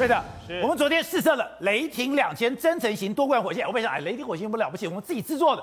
对的，我们昨天试射了雷霆两千增程型多管火箭，我本想，哎，雷霆火箭不了不起，我们自己制作的，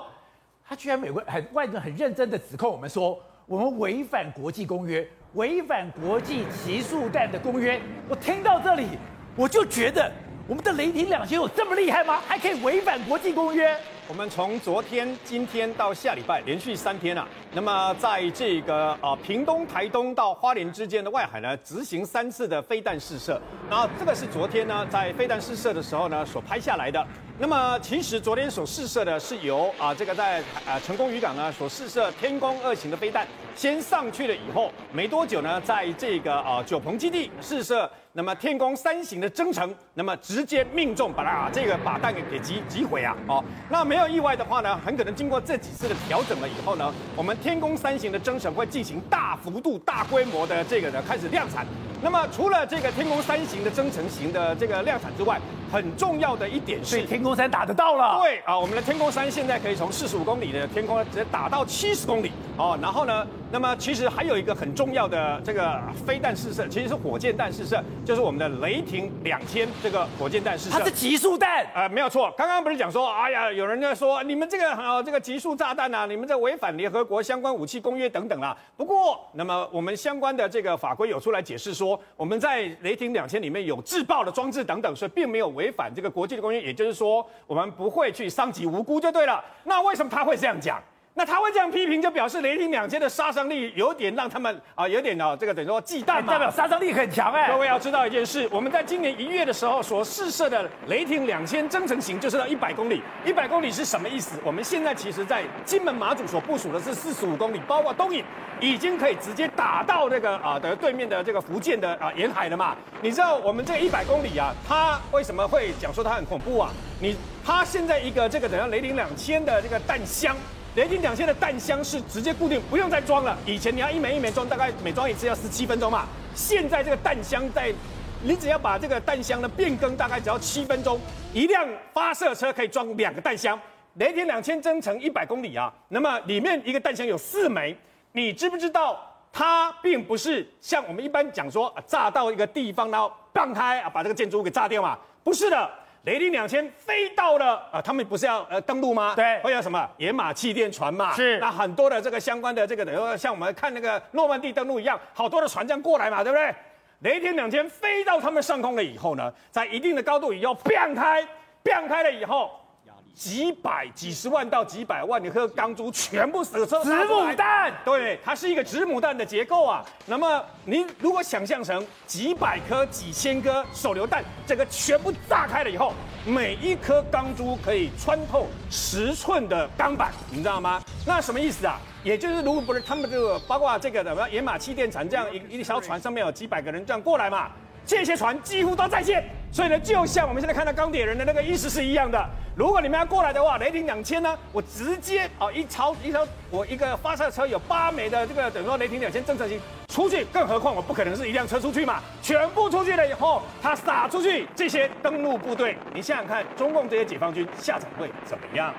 他居然美国很外人很认真的指控我们说，我们违反国际公约，违反国际集速弹的公约。我听到这里，我就觉得我们的雷霆两千有这么厉害吗？还可以违反国际公约？我们从昨天、今天到下礼拜连续三天啊，那么在这个啊屏东、台东到花莲之间的外海呢，执行三次的飞弹试射。然后这个是昨天呢，在飞弹试射的时候呢所拍下来的。那么其实昨天所试射的是由啊这个在啊成功渔港呢所试射天宫二型的飞弹，先上去了以后，没多久呢，在这个啊九鹏基地试射。那么天宫三型的征程，那么直接命中，把它这个把弹给给击击毁啊！哦，那没有意外的话呢，很可能经过这几次的调整了以后呢，我们天宫三型的征程会进行大幅度、大规模的这个呢开始量产。那么除了这个天宫三型的增程型的这个量产之外，很重要的一点是，天空山打得到了。对啊，我们的天空山现在可以从四十五公里的天空直接打到七十公里哦。然后呢，那么其实还有一个很重要的这个飞弹试射，其实是火箭弹试射。就是我们的雷霆两千这个火箭弹试射，它是极速弹，呃，没有错。刚刚不是讲说，哎呀，有人在说你们这个呃这个极速炸弹啊，你们这违反联合国相关武器公约等等啦。不过，那么我们相关的这个法规有出来解释说，我们在雷霆两千里面有自爆的装置等等，所以并没有违反这个国际的公约。也就是说，我们不会去伤及无辜就对了。那为什么他会这样讲？那他会这样批评，就表示雷霆两千的杀伤力有点让他们啊，有点啊，这个等于说忌惮嘛。代表杀伤力很强哎。各位要知道一件事，我们在今年一月的时候所试射的雷霆两千增程型，就是到一百公里。一百公里是什么意思？我们现在其实在金门马祖所部署的是四十五公里，包括东引，已经可以直接打到那个啊的对面的这个福建的啊沿海了嘛。你知道我们这一百公里啊，它为什么会讲说它很恐怖啊？你它现在一个这个等于雷霆两千的这个弹箱。雷霆两千的弹箱是直接固定，不用再装了。以前你要一枚一枚装，大概每装一次要十七分钟嘛。现在这个弹箱在，你只要把这个弹箱呢变更，大概只要七分钟。一辆发射车可以装两个弹箱。雷霆两千增程一百公里啊，那么里面一个弹箱有四枚。你知不知道它并不是像我们一般讲说炸到一个地方，然后爆开啊把这个建筑物给炸掉嘛？不是的。雷霆两千飞到了啊、呃，他们不是要呃登陆吗？对，会有什么野马气垫船嘛？是，那很多的这个相关的这个等于像我们看那个诺曼底登陆一样，好多的船这样过来嘛，对不对？雷霆两千飞到他们上空了以后呢，在一定的高度以后，变开，变开了以后。几百、几十万到几百万颗钢珠全部射出，子母弹，对，它是一个子母弹的结构啊。那么你如果想象成几百颗、几千颗手榴弹，整个全部炸开了以后，每一颗钢珠可以穿透十寸的钢板，你知道吗？那什么意思啊？也就是如果不是他们这个，包括这个什么野马气垫船这样一一条船上面有几百个人这样过来嘛。这些船几乎都在线，所以呢，就像我们现在看到钢铁人的那个意思是一样的。如果你们要过来的话，雷霆两千呢，我直接啊一超一超，我一个发射车有八枚的这个等于说雷霆两千增程型出去，更何况我不可能是一辆车出去嘛，全部出去了以后，它撒出去这些登陆部队，你想想看，中共这些解放军下场会怎么样？